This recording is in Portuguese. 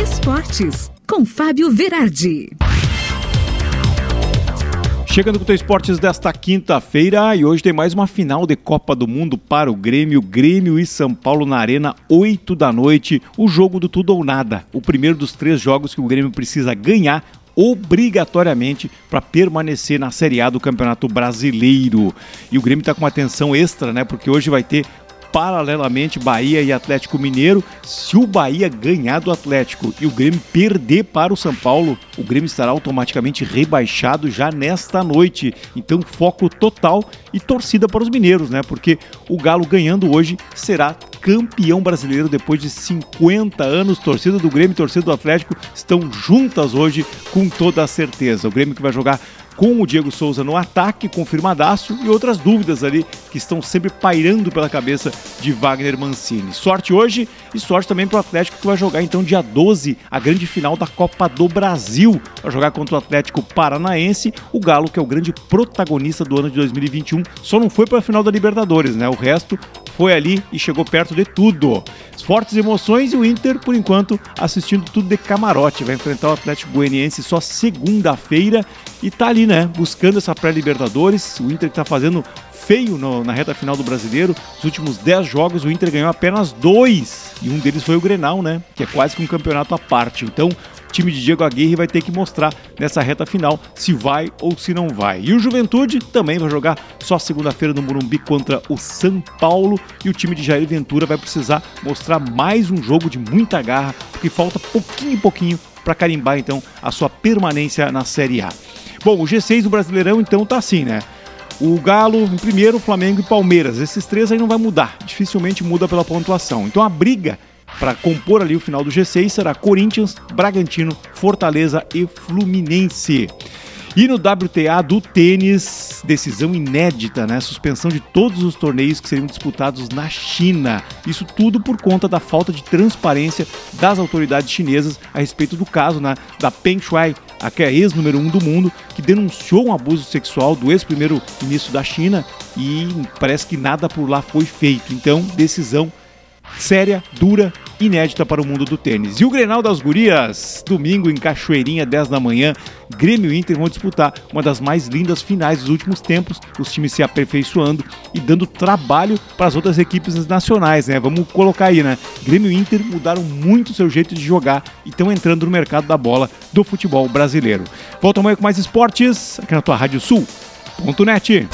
Esportes, com Fábio Verardi. Chegando com o Esportes desta quinta-feira e hoje tem mais uma final de Copa do Mundo para o Grêmio, Grêmio e São Paulo na Arena, 8 da noite, o jogo do tudo ou nada. O primeiro dos três jogos que o Grêmio precisa ganhar obrigatoriamente para permanecer na Série A do Campeonato Brasileiro. E o Grêmio está com uma atenção extra, né? Porque hoje vai ter paralelamente Bahia e Atlético Mineiro. Se o Bahia ganhar do Atlético e o Grêmio perder para o São Paulo, o Grêmio estará automaticamente rebaixado já nesta noite. Então, foco total e torcida para os mineiros, né? Porque o Galo ganhando hoje será campeão brasileiro depois de 50 anos. Torcida do Grêmio e torcida do Atlético estão juntas hoje com toda a certeza. O Grêmio que vai jogar com o Diego Souza no ataque, confirmadaço, e outras dúvidas ali que estão sempre pairando pela cabeça de Wagner Mancini. Sorte hoje e sorte também para o Atlético que vai jogar então dia 12 a grande final da Copa do Brasil. Vai jogar contra o Atlético Paranaense, o Galo que é o grande protagonista do ano de 2021. Só não foi para a final da Libertadores, né? O resto foi ali e chegou perto de tudo. Fortes emoções e o Inter, por enquanto, assistindo tudo de camarote. Vai enfrentar o Atlético Goianiense só segunda-feira e tá ali, né? Buscando essa pré-Libertadores. O Inter que tá fazendo feio no, na reta final do brasileiro. Os últimos 10 jogos, o Inter ganhou apenas dois. E um deles foi o Grenal, né? Que é quase que um campeonato à parte. Então, time de Diego Aguirre vai ter que mostrar nessa reta final se vai ou se não vai. E o Juventude também vai jogar só segunda-feira no Morumbi contra o São Paulo. E o time de Jair Ventura vai precisar mostrar mais um jogo de muita garra, porque falta pouquinho em pouquinho para carimbar então a sua permanência na Série A. Bom, o G6 do Brasileirão então tá assim, né? O Galo em primeiro, Flamengo e Palmeiras. Esses três aí não vai mudar, dificilmente muda pela pontuação. Então a briga para compor ali o final do G6 será Corinthians, Bragantino, Fortaleza e Fluminense. E no WTA do tênis, decisão inédita, né? Suspensão de todos os torneios que seriam disputados na China. Isso tudo por conta da falta de transparência das autoridades chinesas a respeito do caso né, da Peng Shuai, a que é ex-número um do mundo, que denunciou um abuso sexual do ex-primeiro-ministro da China e parece que nada por lá foi feito. Então, decisão séria, dura, inédita para o mundo do tênis. E o Grenal das Gurias, domingo em Cachoeirinha, 10 da manhã, Grêmio e Inter vão disputar uma das mais lindas finais dos últimos tempos, os times se aperfeiçoando e dando trabalho para as outras equipes nacionais, né? Vamos colocar aí, né? Grêmio e Inter mudaram muito seu jeito de jogar e estão entrando no mercado da bola do futebol brasileiro. Volta amanhã com mais esportes aqui na tua Rádio Sul.net.